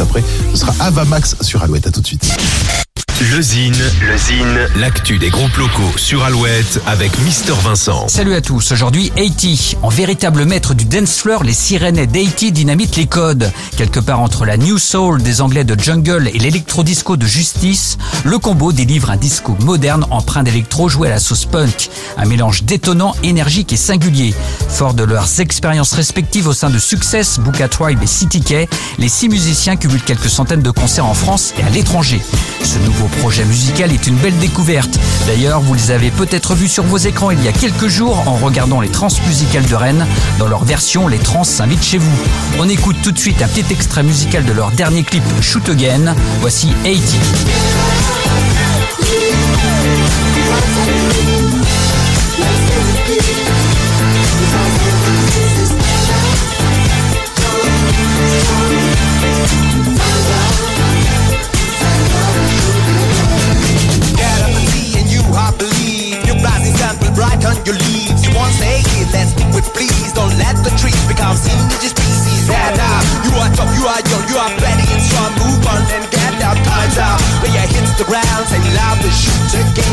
juste après, ce sera Ava Max sur Alouette. À tout de suite. Le Zine, le Zine, l'actu des groupes locaux sur Alouette avec Mister Vincent. Salut à tous, aujourd'hui 80. En véritable maître du dance floor, les sirènes d'Haiti dynamitent les codes. Quelque part entre la New Soul des Anglais de Jungle et l'électro-disco de Justice, le combo délivre un disco moderne empreint d'électro joué à la sauce punk. Un mélange détonnant, énergique et singulier. Fort de leurs expériences respectives au sein de Success, Booka Tribe et City K, les six musiciens cumulent quelques centaines de concerts en France et à l'étranger. Ce nouveau projet musical est une belle découverte. D'ailleurs, vous les avez peut-être vus sur vos écrans il y a quelques jours en regardant les trans musicales de Rennes. Dans leur version, les trans s'invitent chez vous. On écoute tout de suite un petit extrait musical de leur dernier clip Shoot Again. Voici 80. The ground, say loud to shoot again.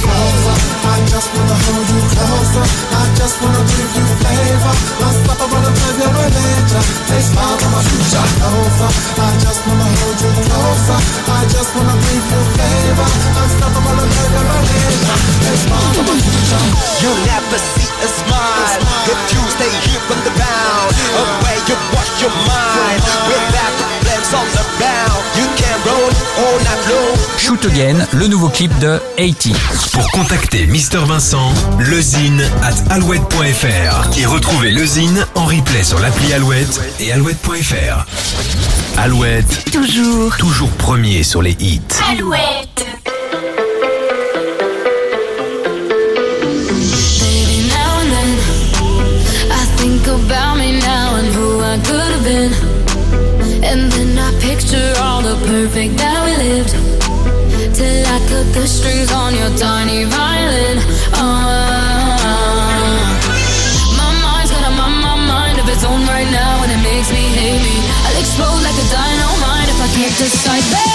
Closer, I just wanna hold you closer. I just wanna give you flavor. Unstoppable and privilege. Taste my my future closer. I just wanna hold you closer. I just wanna give you flavor. Unstoppable and privilege. Taste my my future. You'll never see a smile if you stay here from the bound. Away you wash your mind. Shoot Again, le nouveau clip de 80. Pour contacter Mister Vincent, lezine at alouette.fr et retrouver lezine en replay sur l'appli Alouette et alouette.fr. Alouette, Toujours. toujours premier sur les hits. Alouette. Tiny violin. Ah. My mind's got a my, my mind of its own right now, and it makes me hate me. I'll explode like a dynamite if I can't decide, baby.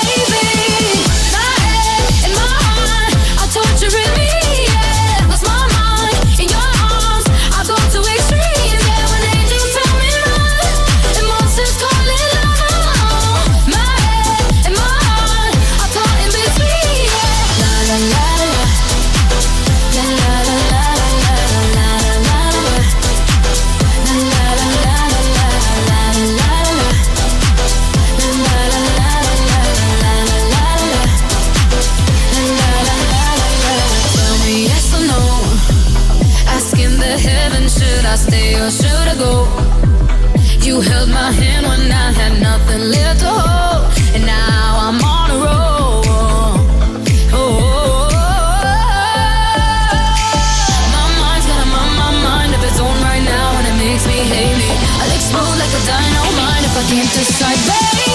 Should I stay or should I go? You held my hand when I had nothing left to hold, and now I'm on a roll. Oh, oh, oh, oh, my mind's got a my, my mind of its own right now, and it makes me hate me. I'll explode like a dynamite if I can't decide, baby.